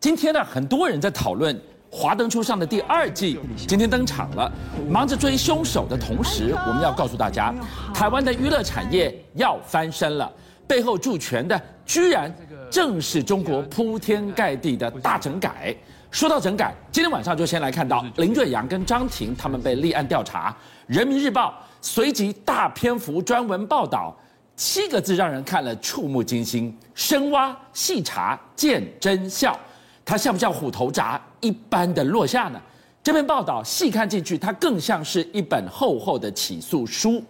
今天呢，很多人在讨论《华灯初上》的第二季今天登场了。忙着追凶手的同时，我们要告诉大家，台湾的娱乐产业要翻身了。背后助权的，居然正是中国铺天盖地的大整改。说到整改，今天晚上就先来看到林瑞阳跟张庭他们被立案调查，《人民日报》随即大篇幅专文报道。七个字让人看了触目惊心，深挖细查见真相，它像不像虎头铡一般的落下呢？这篇报道细看进去，它更像是一本厚厚的起诉书，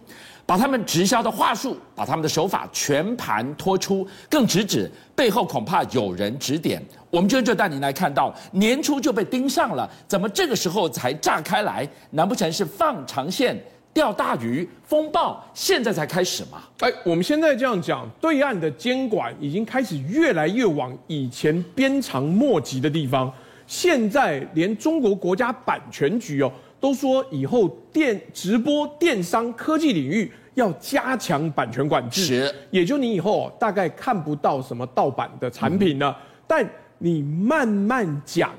把他们直销的话术，把他们的手法全盘托出，更直指背后恐怕有人指点。我们今天就带您来看到，年初就被盯上了，怎么这个时候才炸开来？难不成是放长线？钓大鱼风暴现在才开始嘛？哎，我们现在这样讲，对岸的监管已经开始越来越往以前鞭长莫及的地方。现在连中国国家版权局哦都说，以后电直播、电商、科技领域要加强版权管制。是，也就你以后大概看不到什么盗版的产品了。嗯、但你慢慢讲，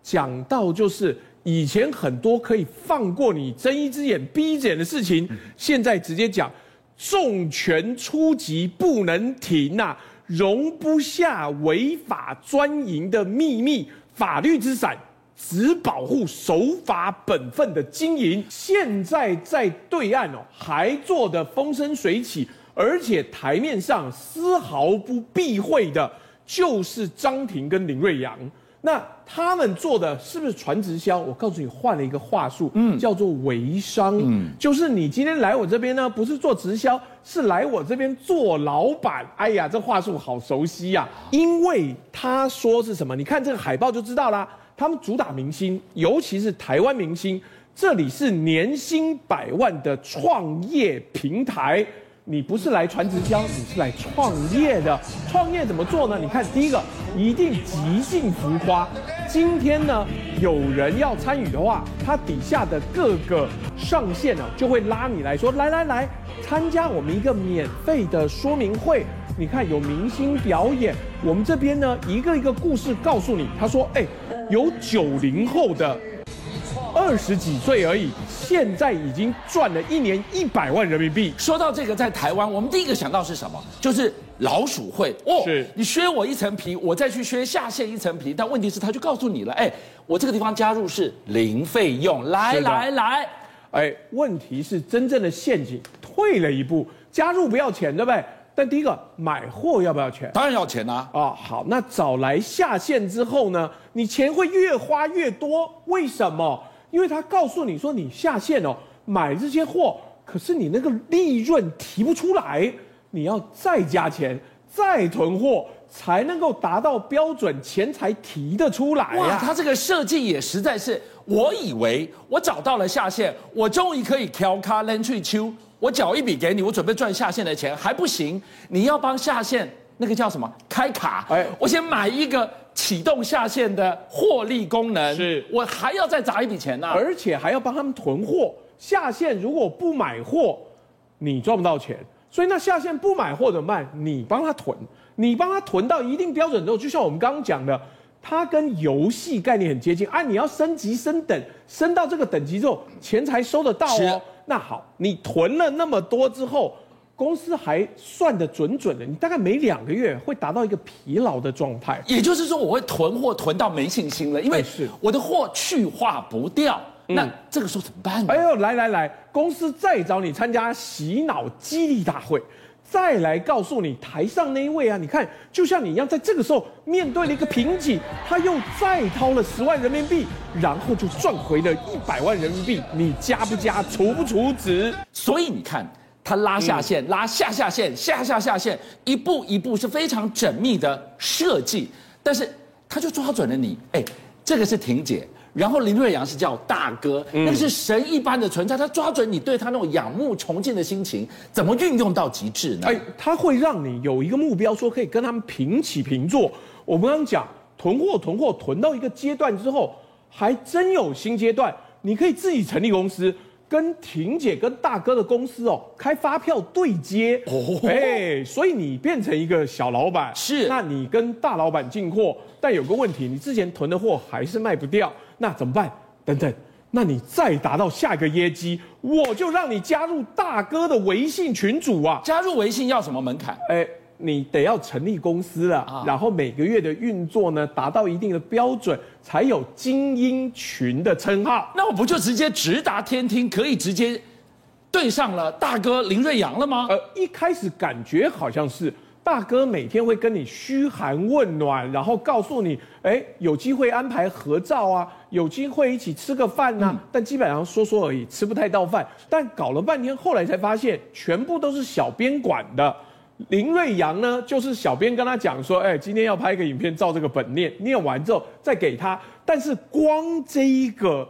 讲到就是。以前很多可以放过你睁一只眼闭一只眼的事情，现在直接讲重拳出击不能停呐、啊，容不下违法专营的秘密，法律之伞只保护守法本分的经营。现在在对岸哦，还做得风生水起，而且台面上丝毫不避讳的，就是张庭跟林瑞阳。那他们做的是不是传直销？我告诉你，换了一个话术，嗯，叫做微商，嗯，就是你今天来我这边呢，不是做直销，是来我这边做老板。哎呀，这话术好熟悉呀、啊！因为他说是什么？你看这个海报就知道啦。他们主打明星，尤其是台湾明星，这里是年薪百万的创业平台。你不是来传直销，你是来创业的。创业怎么做呢？你看，第一个一定极尽浮夸。今天呢，有人要参与的话，他底下的各个上线呢，就会拉你来说，来来来，参加我们一个免费的说明会。你看，有明星表演，我们这边呢，一个一个故事告诉你。他说，哎，有九零后的。二十几岁而已，现在已经赚了一年一百万人民币。说到这个，在台湾，我们第一个想到是什么？就是老鼠会哦。是，你削我一层皮，我再去削下线一层皮。但问题是，他就告诉你了，哎，我这个地方加入是零费用，来来来，哎，问题是真正的陷阱，退了一步，加入不要钱，对不对？但第一个买货要不要钱？当然要钱啊。哦，好，那找来下线之后呢，你钱会越花越多，为什么？因为他告诉你说，你下线哦，买这些货，可是你那个利润提不出来，你要再加钱，再囤货，才能够达到标准，钱才提得出来呀。他这个设计也实在是，我以为我找到了下线，我终于可以调卡冷翠秋，我缴一笔给你，我准备赚下线的钱，还不行，你要帮下线那个叫什么开卡？哎，我先买一个。启动下线的获利功能，是我还要再砸一笔钱呢、啊，而且还要帮他们囤货。下线如果不买货，你赚不到钱。所以那下线不买货怎么办？你帮他囤，你帮他囤到一定标准之后，就像我们刚刚讲的，它跟游戏概念很接近。啊，你要升级升等，升到这个等级之后，钱才收得到哦。那好，你囤了那么多之后。公司还算得准准的，你大概每两个月会达到一个疲劳的状态。也就是说，我会囤货囤到没信心了，因为我的货去化不掉。嗯、那这个时候怎么办呢？哎呦，来来来，公司再找你参加洗脑激励大会，再来告诉你台上那一位啊，你看，就像你一样，在这个时候面对了一个瓶颈，他又再掏了十万人民币，然后就赚回了一百万人民币，你加不加，除不除值？所以你看。他拉下线，拉下下线，下下下线，一步一步是非常缜密的设计，但是他就抓准了你，哎，这个是婷姐，然后林瑞阳是叫大哥，那个是神一般的存在，他抓准你对他那种仰慕崇敬的心情，怎么运用到极致呢？哎，他会让你有一个目标，说可以跟他们平起平坐。我们刚刚讲囤货，囤货囤到一个阶段之后，还真有新阶段，你可以自己成立公司。跟婷姐跟大哥的公司哦开发票对接哦，哎，所以你变成一个小老板是，那你跟大老板进货，但有个问题，你之前囤的货还是卖不掉，那怎么办？等等，那你再达到下一个业绩，我就让你加入大哥的微信群组啊！加入微信要什么门槛？哎。你得要成立公司了，啊、然后每个月的运作呢达到一定的标准，才有精英群的称号。那我不就直接直达天听，可以直接对上了大哥林瑞阳了吗？呃，一开始感觉好像是大哥每天会跟你嘘寒问暖，然后告诉你，哎，有机会安排合照啊，有机会一起吃个饭呐、啊。嗯、但基本上说说而已，吃不太到饭。但搞了半天，后来才发现，全部都是小编管的。林瑞阳呢，就是小编跟他讲说，哎，今天要拍一个影片，照这个本念，念完之后再给他。但是光这一个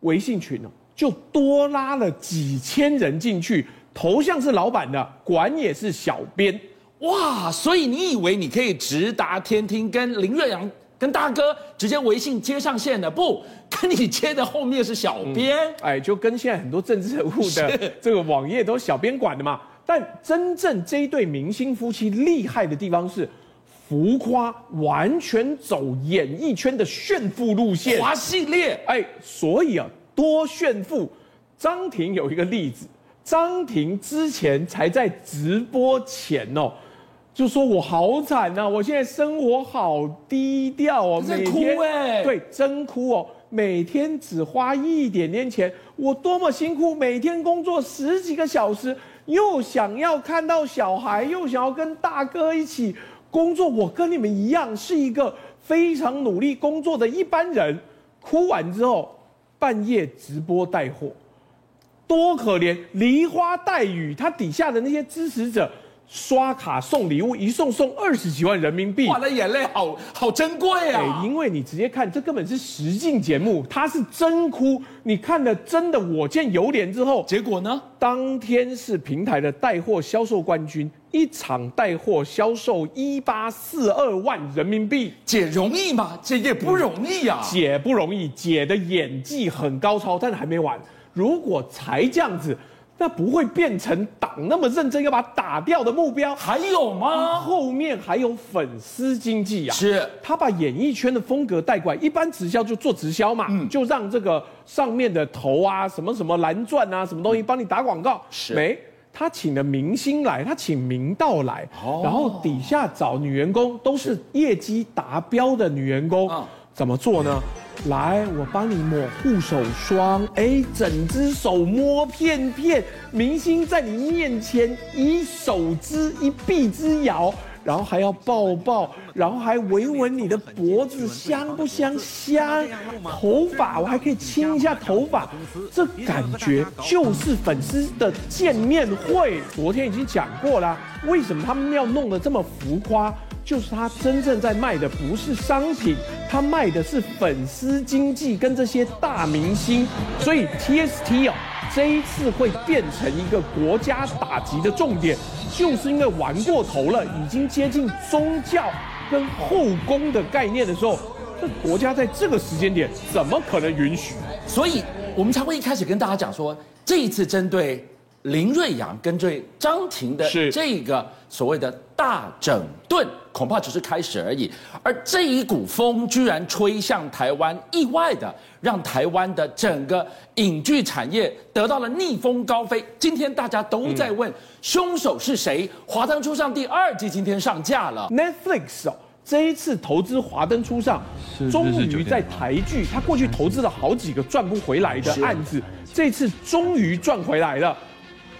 微信群呢，就多拉了几千人进去，头像是老板的，管也是小编，哇！所以你以为你可以直达天听，跟林瑞阳、跟大哥直接微信接上线的？不，跟你接的后面是小编，嗯、哎，就跟现在很多政治人物的这个网页都是小编管的嘛。但真正这一对明星夫妻厉害的地方是，浮夸完全走演艺圈的炫富路线，华系列，哎，所以啊，多炫富。张庭有一个例子，张庭之前才在直播前哦，就说我好惨呐，我现在生活好低调哦，在哭哎，对，真哭哦，每天只花一点点钱，我多么辛苦，每天工作十几个小时。又想要看到小孩，又想要跟大哥一起工作。我跟你们一样，是一个非常努力工作的一般人。哭完之后，半夜直播带货，多可怜！梨花带雨，他底下的那些支持者。刷卡送礼物，一送送二十几万人民币，哇，那眼泪好好珍贵啊！欸！因为你直接看，这根本是实境节目，他是真哭。你看了真的我见犹怜之后，结果呢？当天是平台的带货销售冠军，一场带货销售一八四二万人民币。姐容易吗？姐也不容易呀，啊。姐不容易，姐的演技很高超，但是还没完。如果才这样子。那不会变成党那么认真要把他打掉的目标？还有吗？后面还有粉丝经济呀、啊。是，他把演艺圈的风格带过来。一般直销就做直销嘛，嗯、就让这个上面的头啊，什么什么蓝钻啊，什么东西帮你打广告。是，没，他请了明星来，他请明道来，哦、然后底下找女员工都是业绩达标的女员工。嗯、怎么做呢？来，我帮你抹护手霜，哎，整只手摸片片，明星在你面前一手之一臂之遥，然后还要抱抱，然后还维稳你的脖子，香不香？香。头发我还可以亲一下头发，这感觉就是粉丝的见面会。昨天已经讲过了，为什么他们要弄得这么浮夸？就是他真正在卖的不是商品，他卖的是粉丝经济跟这些大明星，所以 TST 哦，这一次会变成一个国家打击的重点，就是因为玩过头了，已经接近宗教跟后宫的概念的时候，这国家在这个时间点怎么可能允许？所以我们才会一开始跟大家讲说，这一次针对。林瑞阳跟这张庭的这个所谓的大整顿，恐怕只是开始而已。而这一股风居然吹向台湾，意外的让台湾的整个影剧产业得到了逆风高飞。今天大家都在问凶手是谁？《华灯初上》第二季今天上架了，Netflix 哦，这一次投资《华灯初上》，终于在台剧，他过去投资了好几个赚不回来的案子，这次终于赚回来了。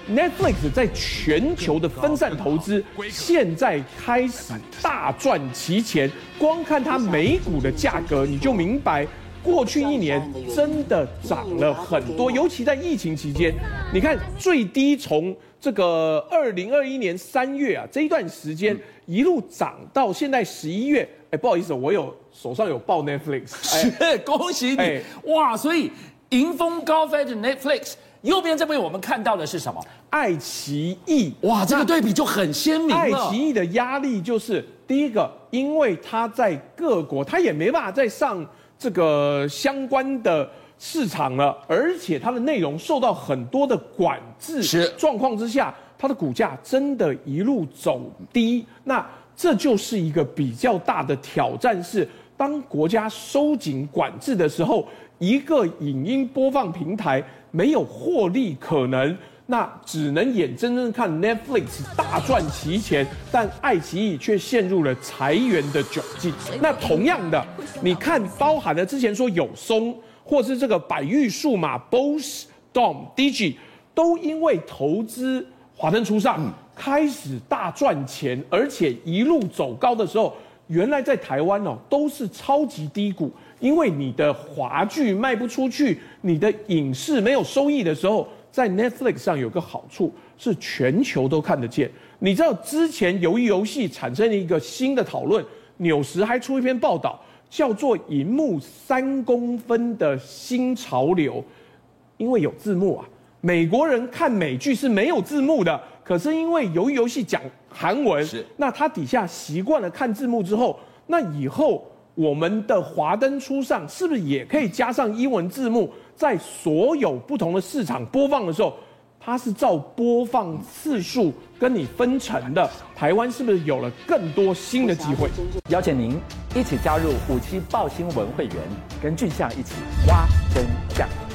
Netflix 在全球的分散投资，现在开始大赚其钱。光看它每股的价格，你就明白，过去一年真的涨了很多。尤其在疫情期间，你看最低从这个二零二一年三月啊这一段时间一路涨到现在十一月。哎，不好意思，我有手上有报 Netflix，哎，恭喜你！哎，哇，所以迎风高飞的 Netflix。右边这位我们看到的是什么？爱奇艺哇，这个对比就很鲜明。爱奇艺的压力就是第一个，因为它在各国，它也没办法再上这个相关的市场了，而且它的内容受到很多的管制状况之下，它的股价真的一路走低。那这就是一个比较大的挑战，是当国家收紧管制的时候，一个影音播放平台没有获利可能，那只能眼睁睁看 Netflix 大赚其钱，但爱奇艺却陷入了裁员的窘境。那同样的，你看，包含了之前说有松。或是这个百裕数码、BOSS、Dom、Digi，都因为投资华灯初上开始大赚钱，而且一路走高的时候，原来在台湾哦都是超级低谷，因为你的华剧卖不出去，你的影视没有收益的时候，在 Netflix 上有个好处是全球都看得见。你知道之前由于游戏产生了一个新的讨论，纽时还出一篇报道。叫做“荧幕三公分的新潮流”，因为有字幕啊。美国人看美剧是没有字幕的，可是因为由于游戏讲韩文，那他底下习惯了看字幕之后，那以后我们的华灯初上是不是也可以加上英文字幕，在所有不同的市场播放的时候？它是照播放次数跟你分成的，台湾是不是有了更多新的机会？邀请您一起加入虎七爆新闻会员，跟俊相一起挖真相。